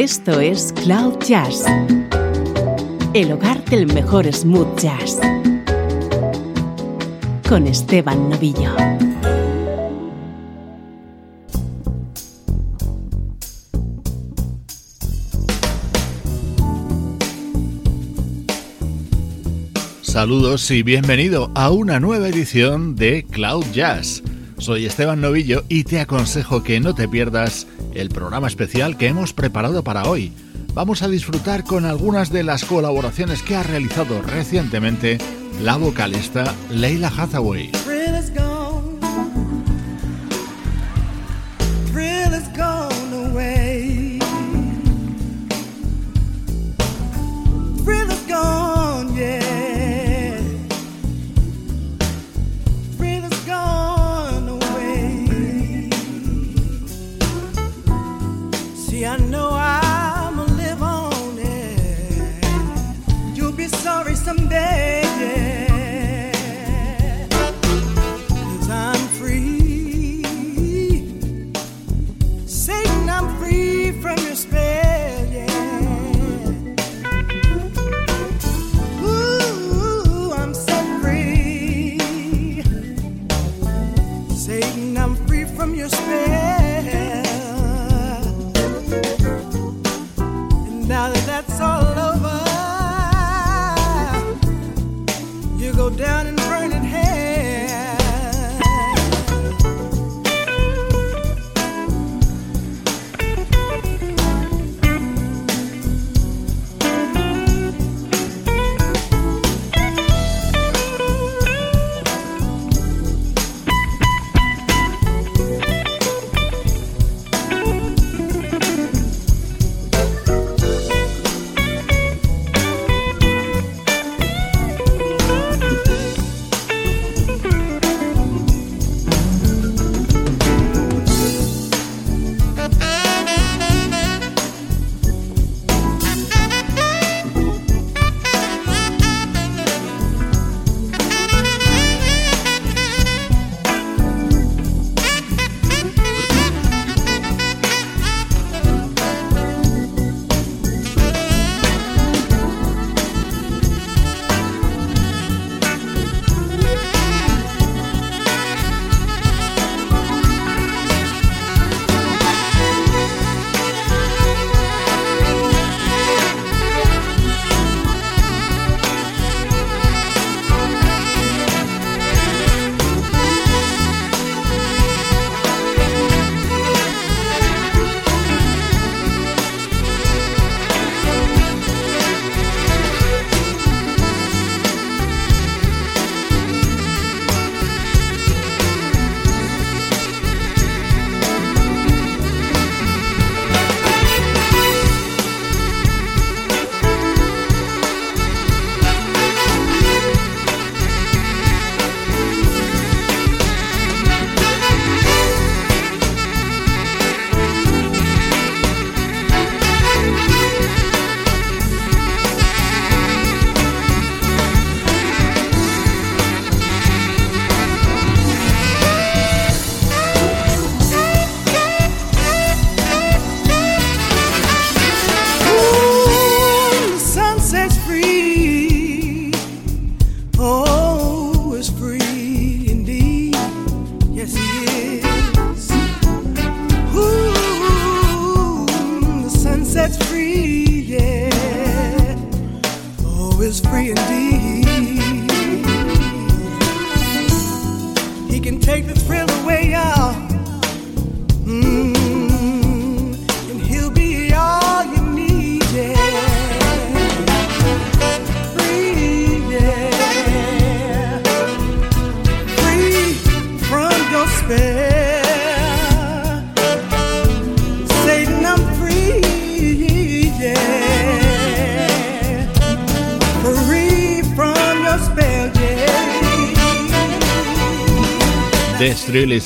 Esto es Cloud Jazz, el hogar del mejor smooth jazz, con Esteban Novillo. Saludos y bienvenido a una nueva edición de Cloud Jazz. Soy Esteban Novillo y te aconsejo que no te pierdas el programa especial que hemos preparado para hoy. Vamos a disfrutar con algunas de las colaboraciones que ha realizado recientemente la vocalista Leila Hathaway.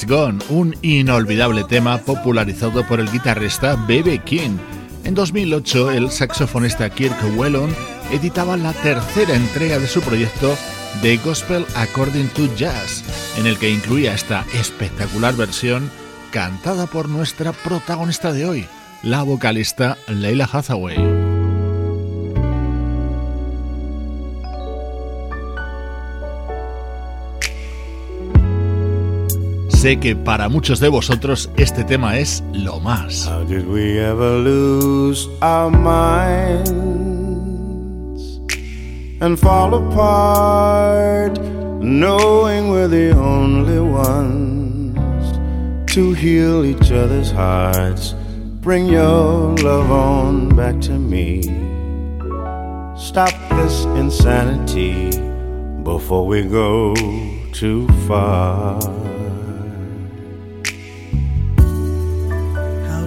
Gone, un inolvidable tema popularizado por el guitarrista B.B. King. En 2008, el saxofonista Kirk Whelan editaba la tercera entrega de su proyecto The Gospel According to Jazz, en el que incluía esta espectacular versión cantada por nuestra protagonista de hoy, la vocalista Leila Hathaway. Sé que para muchos de vosotros este tema es lo más. How did we ever lose our minds and fall apart, knowing we're the only ones to heal each other's hearts? Bring your love on back to me. Stop this insanity before we go too far.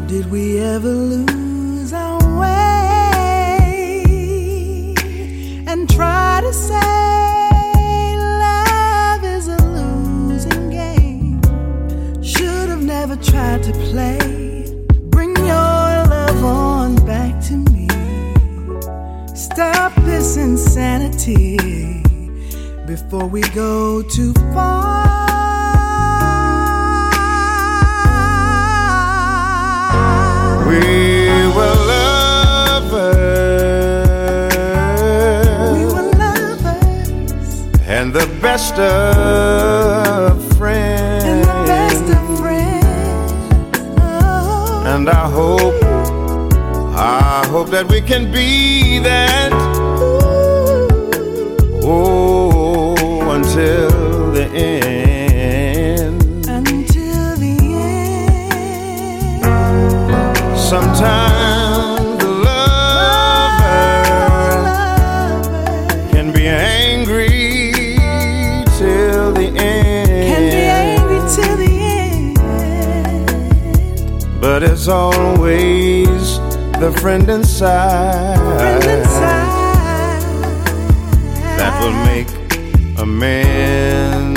Did we ever lose our way and try to say love is a losing game? Should have never tried to play. Bring your love on back to me. Stop this insanity before we go too far. Best of friends. And the best of friends. Oh. And I hope, I hope that we can be that. Oh, until Sometimes the lover can be angry till the end. Can be angry till the end. But it's always the friend inside, friend inside. that will make amends.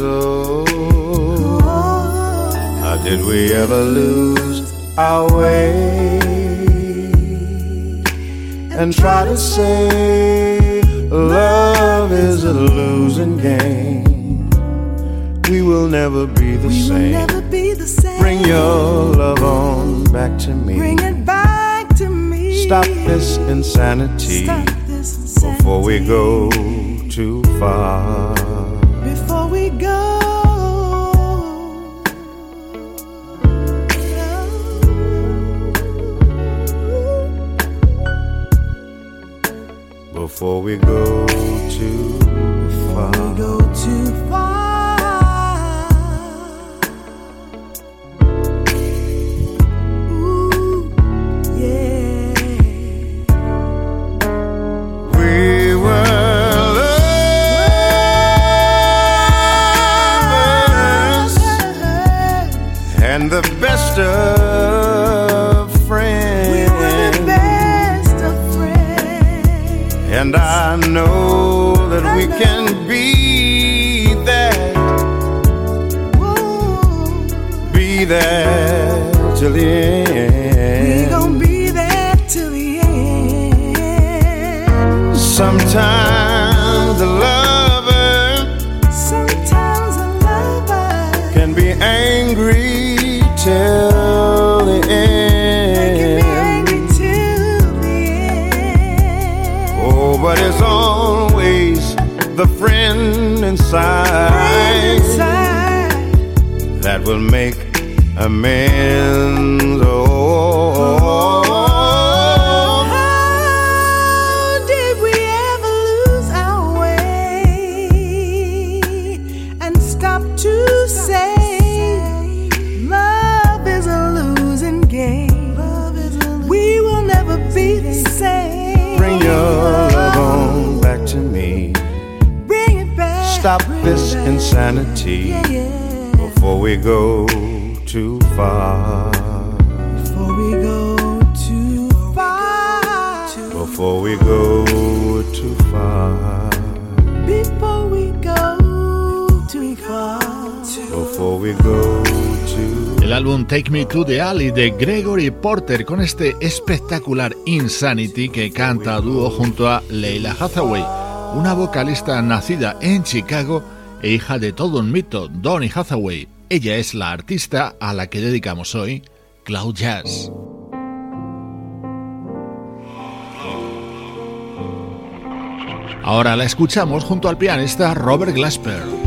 Oh, oh. how did we ever lose? Our way and try to say love is a losing game. We will never be the, we same. Be the same. Bring your love on back to me. Bring it back to me. Stop this insanity, Stop this insanity. before we go too far. Before we go too far. Stop this insanity Yeah, yeah. before we go too far. Before we go too far. Before we go too far. Before we go too far. Before we go too El álbum Take Me to the Alley de Gregory Porter con este espectacular Insanity que canta a dúo junto a Leila Hathaway, una vocalista nacida en Chicago e hija de todo un mito, Donny Hathaway. Ella es la artista a la que dedicamos hoy Cloud Jazz. Ahora la escuchamos junto al pianista Robert Glasper.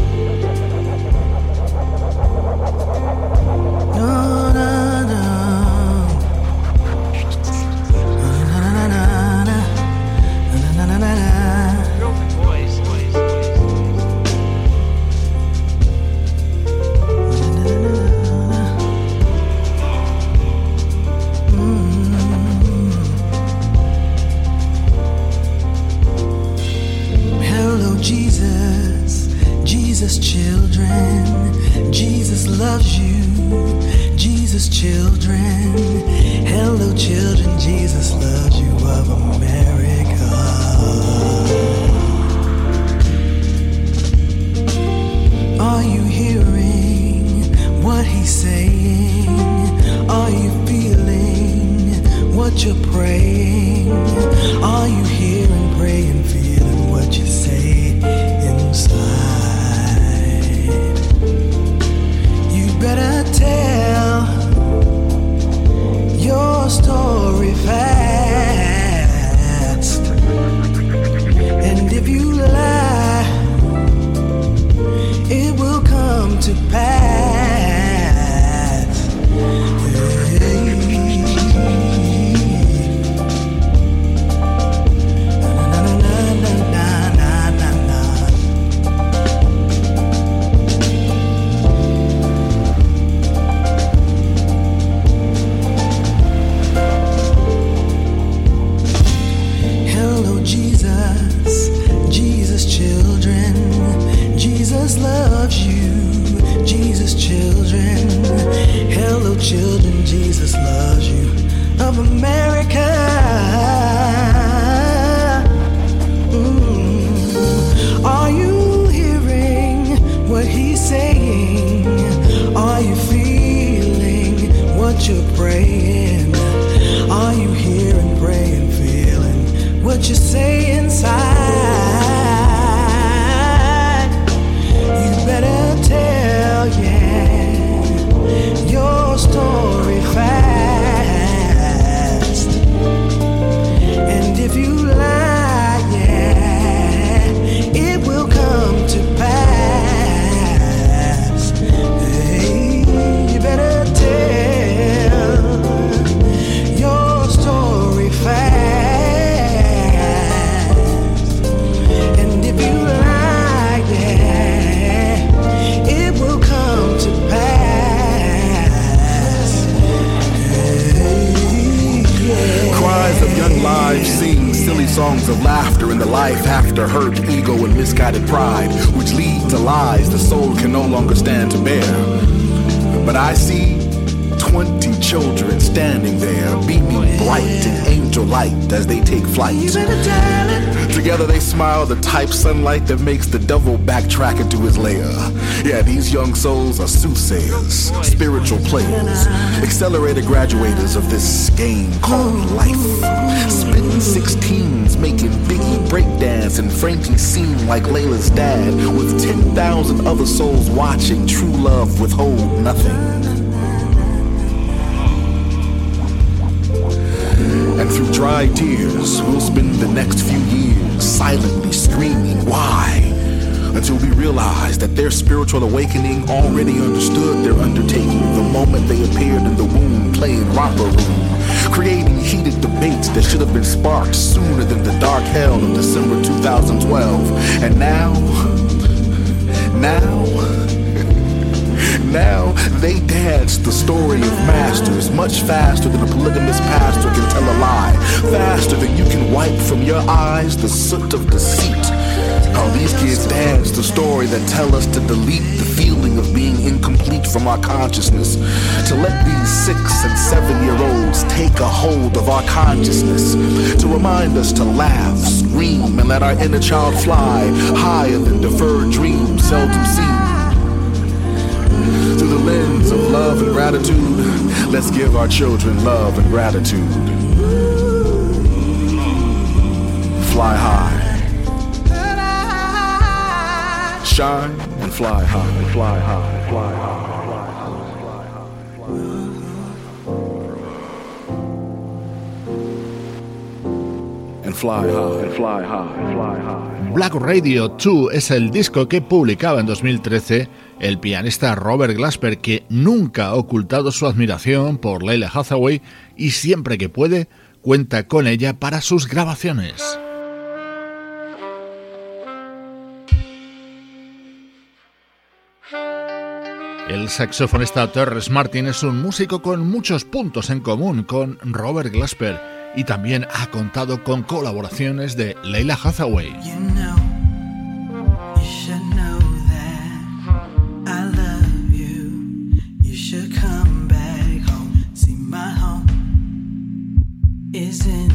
Sunlight that makes the devil backtrack into his lair. Yeah, these young souls are soothsayers, spiritual players, accelerated graduators of this game called life. Spitting 16s, making Biggie breakdance and Frankie seem like Layla's dad, with 10,000 other souls watching true love withhold nothing. Dry tears, we'll spend the next few years silently screaming, why? Until we realize that their spiritual awakening already understood their undertaking the moment they appeared in the womb playing romper room, creating heated debates that should have been sparked sooner than the dark hell of December 2012. And now, now, now. They dance the story of masters much faster than a polygamous pastor can tell a lie, faster than you can wipe from your eyes the soot of deceit. How these kids dance the story that tell us to delete the feeling of being incomplete from our consciousness, to let these six and seven year olds take a hold of our consciousness, to remind us to laugh, scream, and let our inner child fly higher than deferred dreams seldom seen sons of love and gratitude. Let's give our children love and gratitude. Fly high. Shine and fly high, fly high, fly. Fly high, fly high, fly high. Black Radio 2 es el disco que publicaba en 2013 el pianista Robert Glasper, que nunca ha ocultado su admiración por Leila Hathaway y siempre que puede cuenta con ella para sus grabaciones. El saxofonista Terrence Martin es un músico con muchos puntos en común con Robert Glasper y también ha contado con colaboraciones de Leila Hathaway. isn't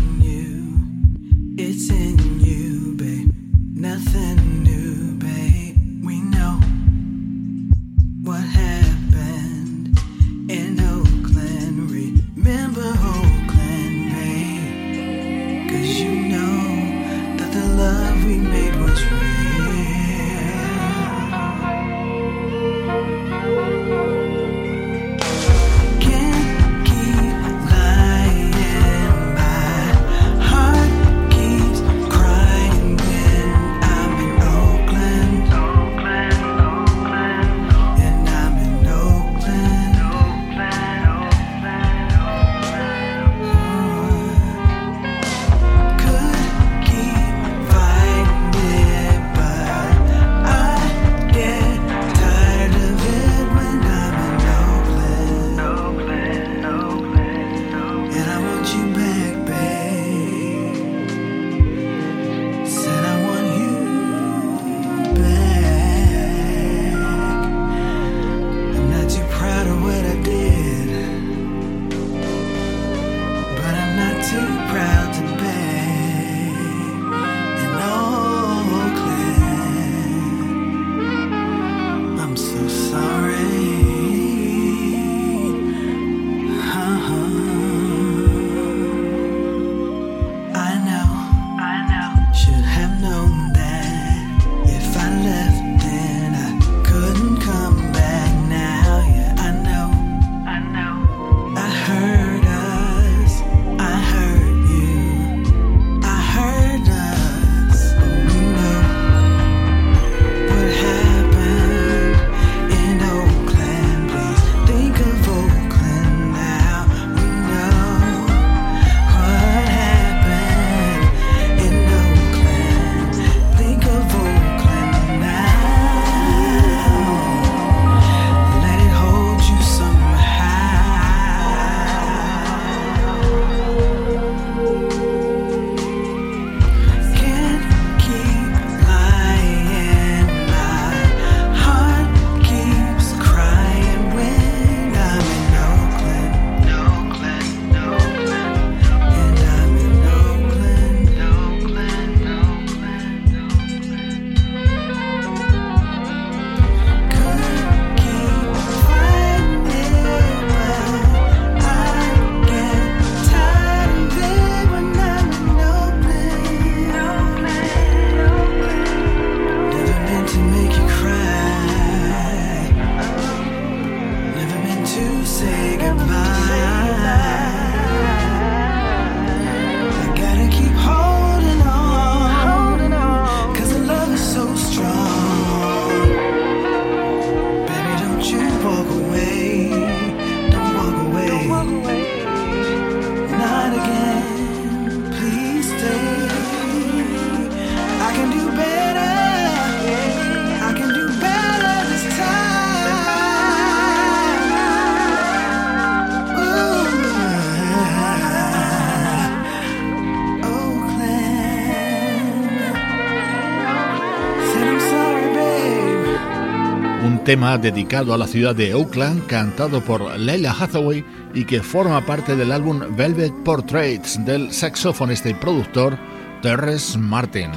tema dedicado a la ciudad de Oakland, cantado por Leila Hathaway y que forma parte del álbum Velvet Portraits del saxofonista y productor Terrence Martin.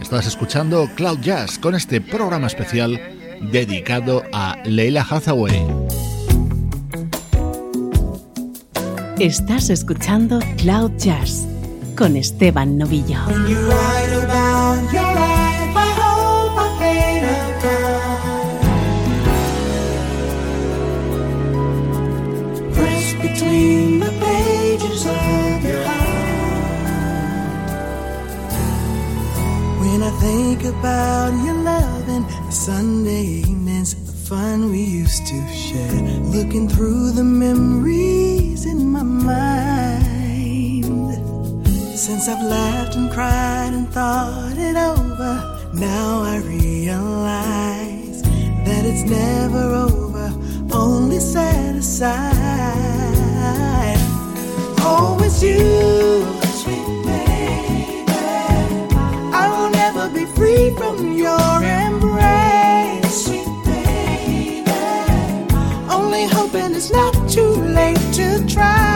Estás escuchando Cloud Jazz con este programa especial dedicado a Leila Hathaway. Estás escuchando Cloud Jazz con Esteban Novillo. Think about your love and the Sunday evenings, the fun we used to share. Looking through the memories in my mind. Since I've laughed and cried and thought it over, now I realize that it's never over, only set aside. Oh, Always you free try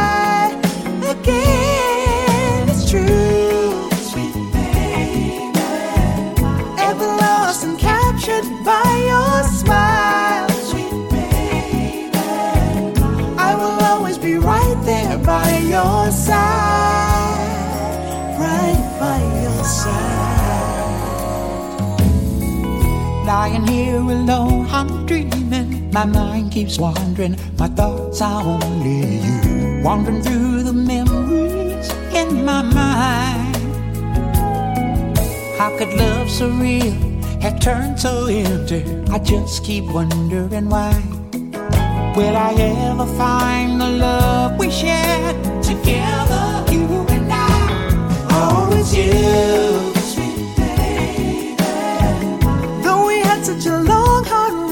Lying here alone, I'm dreaming. My mind keeps wandering, my thoughts are only you. Wandering through the memories in my mind. How could love so real have turned so empty? I just keep wondering why. Will I ever find the love we shared together, you and I? Always you.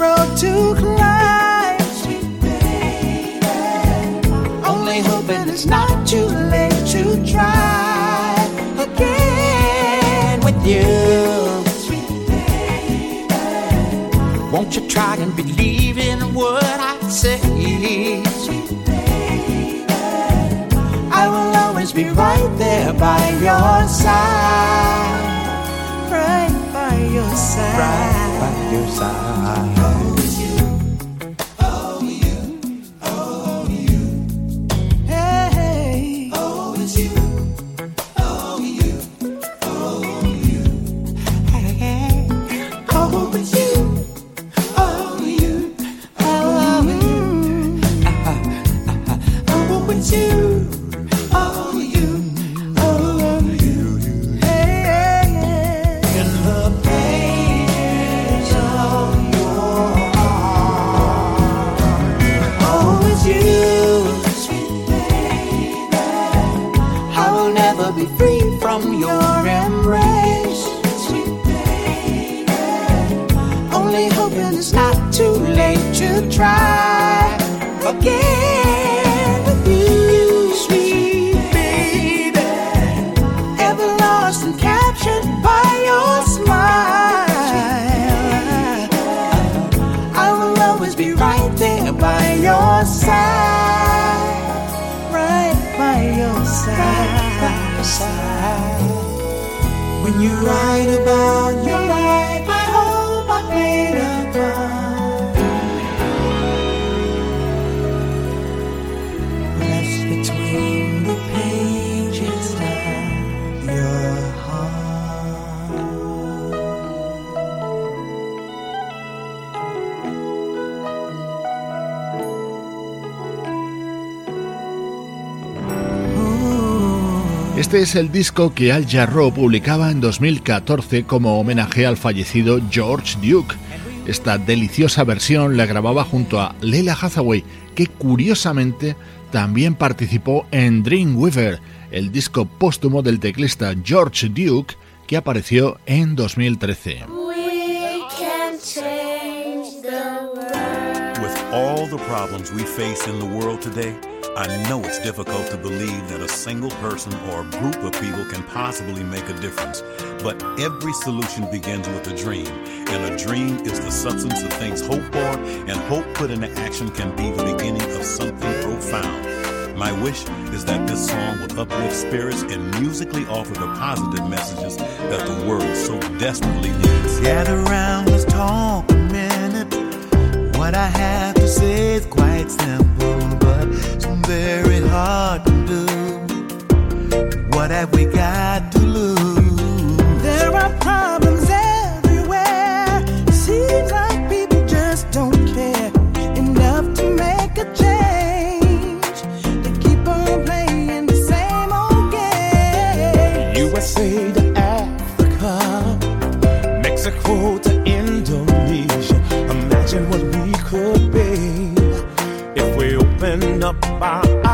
Road to climb. Sweet baby. Only hoping it's not too late to try again with you. Sweet baby. Won't you try and believe in what I say? Sweet baby. I will always be right there by your side. Right by your side. Right by your side. Es el disco que Al Jarreau publicaba en 2014 como homenaje al fallecido George Duke. Esta deliciosa versión la grababa junto a Leila Hathaway, que curiosamente también participó en Dreamweaver, el disco póstumo del teclista George Duke que apareció en 2013. all the problems we face in the world today, I know it's difficult to believe that a single person or a group of people can possibly make a difference. But every solution begins with a dream, and a dream is the substance of things hoped for, and hope put into action can be the beginning of something profound. My wish is that this song will uplift spirits and musically offer the positive messages that the world so desperately needs. Gather around, let's talk. What I have to say is quite simple, but it's very hard to do. What have we got to lose? There are problems everywhere. Seems like people just don't care enough to make a change. They keep on playing the same old game. USA to Africa, Mexico to Indonesia. Imagine what bye.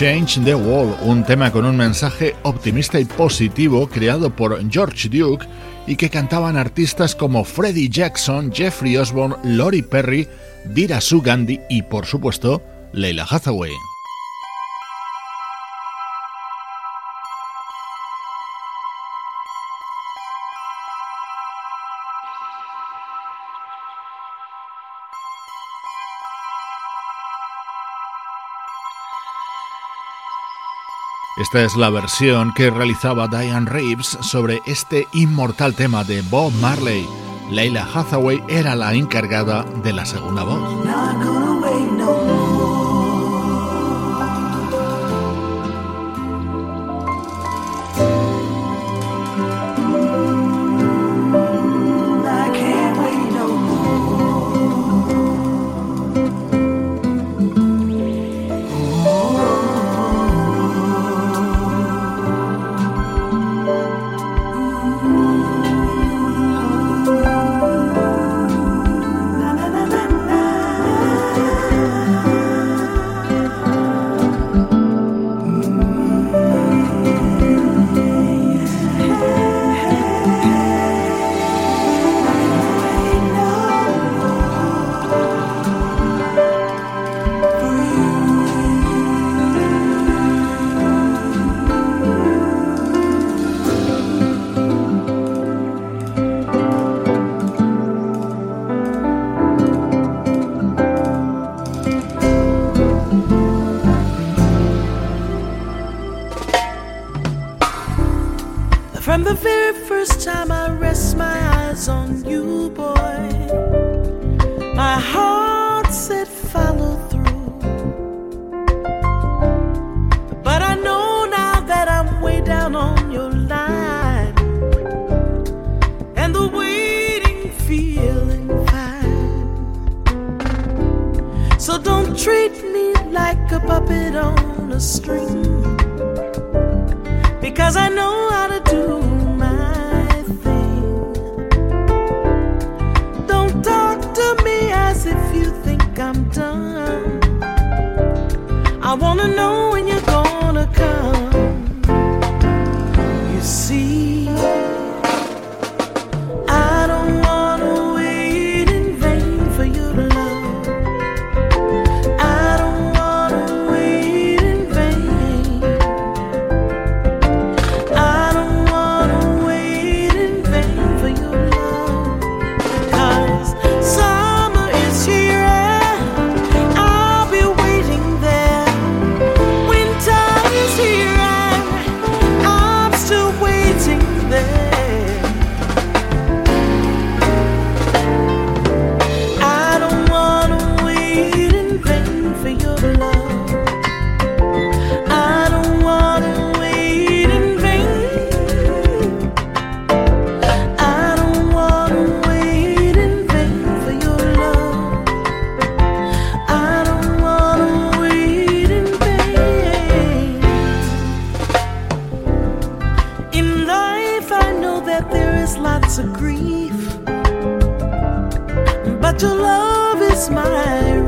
Change the Wall, un tema con un mensaje optimista y positivo creado por George Duke y que cantaban artistas como Freddie Jackson, Jeffrey Osborne, Lori Perry, Dira Sugandhi y por supuesto Leila Hathaway. Esta es la versión que realizaba Diane Reeves sobre este inmortal tema de Bob Marley. Leila Hathaway era la encargada de la segunda voz. From the very first time I rest my eyes on you, boy, my heart said follow through. But I know now that I'm way down on your line, and the waiting feeling fine. So don't treat me like a puppet on a string, because I know how to do I'm done. I wanna know when you to love is mine.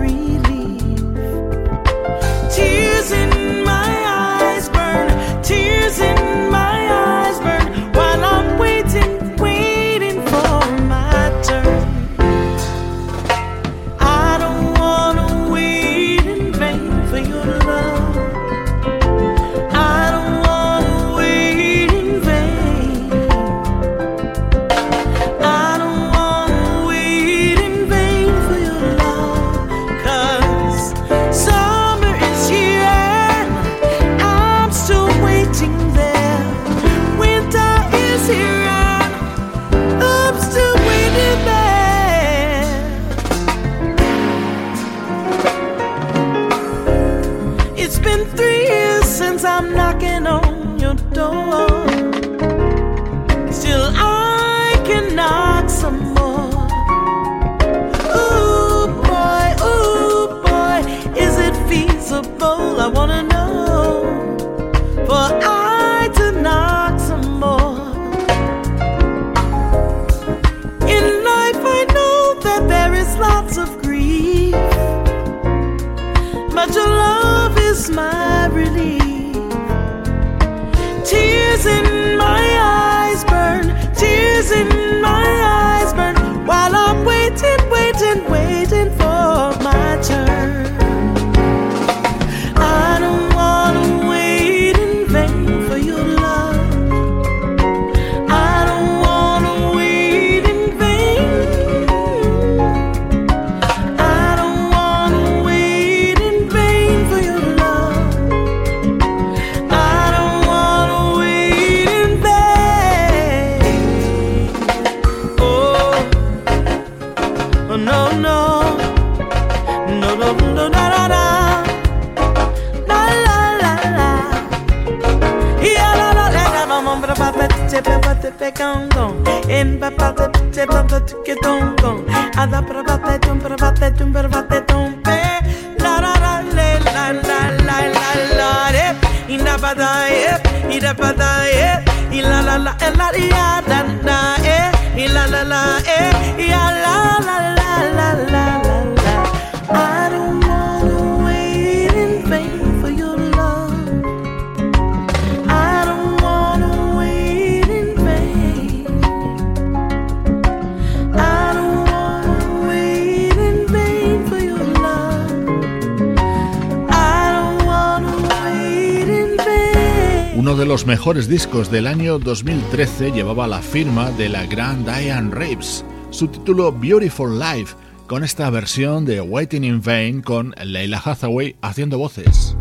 mejores discos del año 2013 llevaba la firma de la gran Diane Reeves, su título Beautiful Life, con esta versión de Waiting in Vain con Leila Hathaway haciendo voces.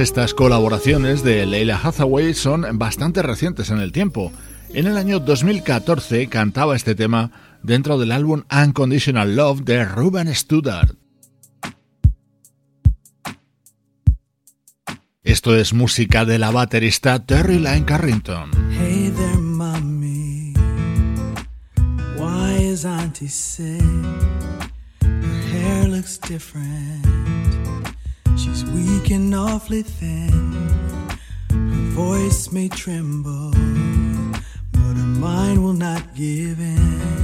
Estas colaboraciones de Leila Hathaway son bastante recientes en el tiempo. En el año 2014 cantaba este tema dentro del álbum Unconditional Love de Ruben Studdard. Esto es música de la baterista Terry Lynn Carrington. Hey there, mommy. Why is Auntie sick? Her hair looks different. She's weak and awfully thin. Her voice may tremble, but her mind will not give in.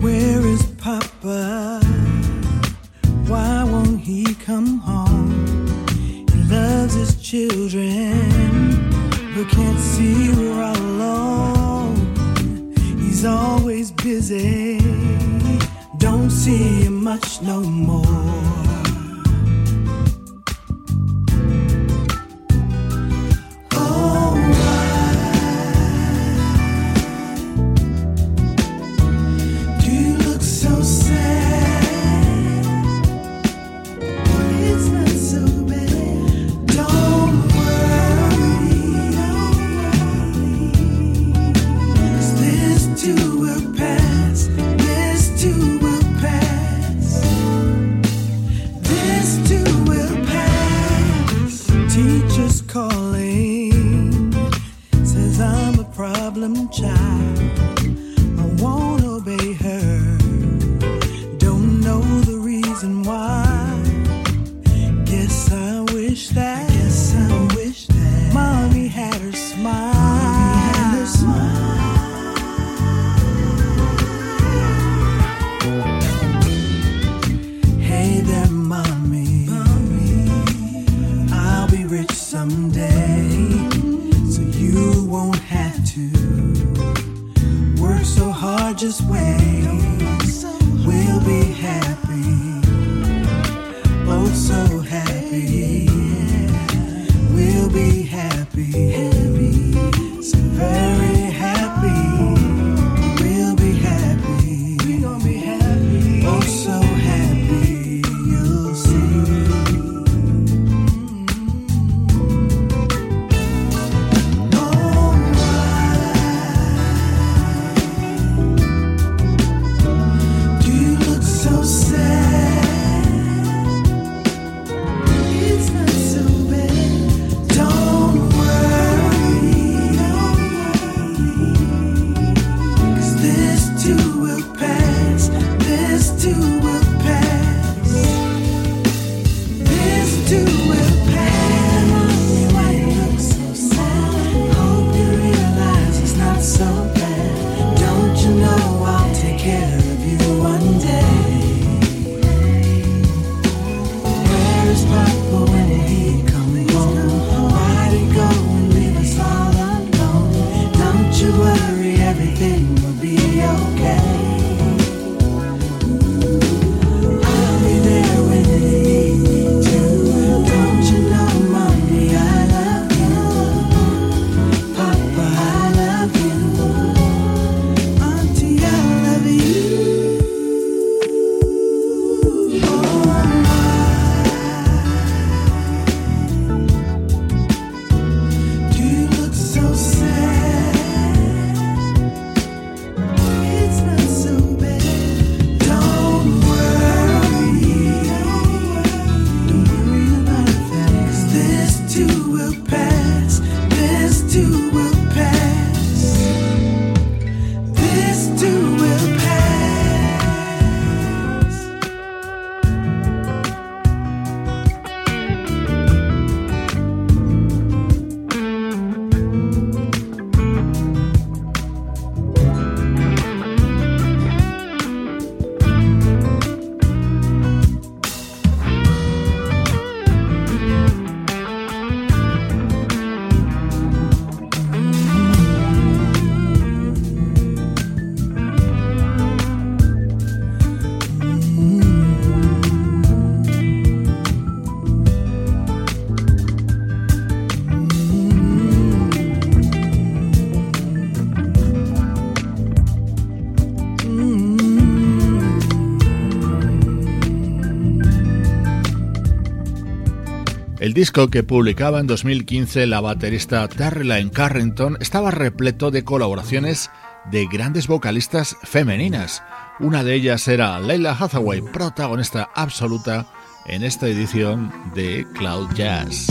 Where is Papa? Why won't he come home? He loves his children but can't see we're all alone. He's all busy, don't see you much no more. El disco que publicaba en 2015 la baterista Caroline Carrington estaba repleto de colaboraciones de grandes vocalistas femeninas. Una de ellas era Leila Hathaway, protagonista absoluta en esta edición de Cloud Jazz.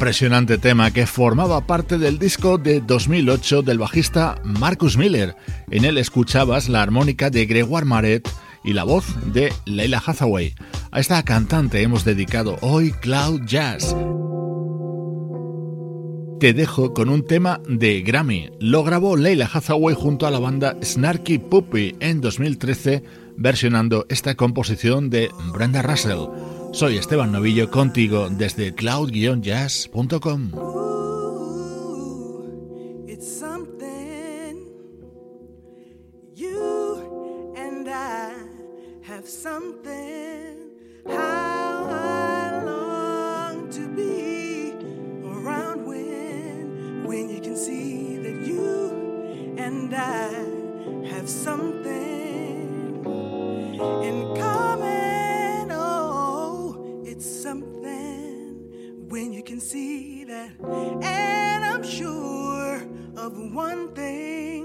Impresionante tema que formaba parte del disco de 2008 del bajista Marcus Miller. En él escuchabas la armónica de Gregoire Maret y la voz de Leila Hathaway. A esta cantante hemos dedicado hoy Cloud Jazz. Te dejo con un tema de Grammy. Lo grabó Leila Hathaway junto a la banda Snarky Puppy en 2013, versionando esta composición de Brenda Russell. Soy Esteban Novillo contigo desde cloud-jazz.com. see that. And I'm sure of one thing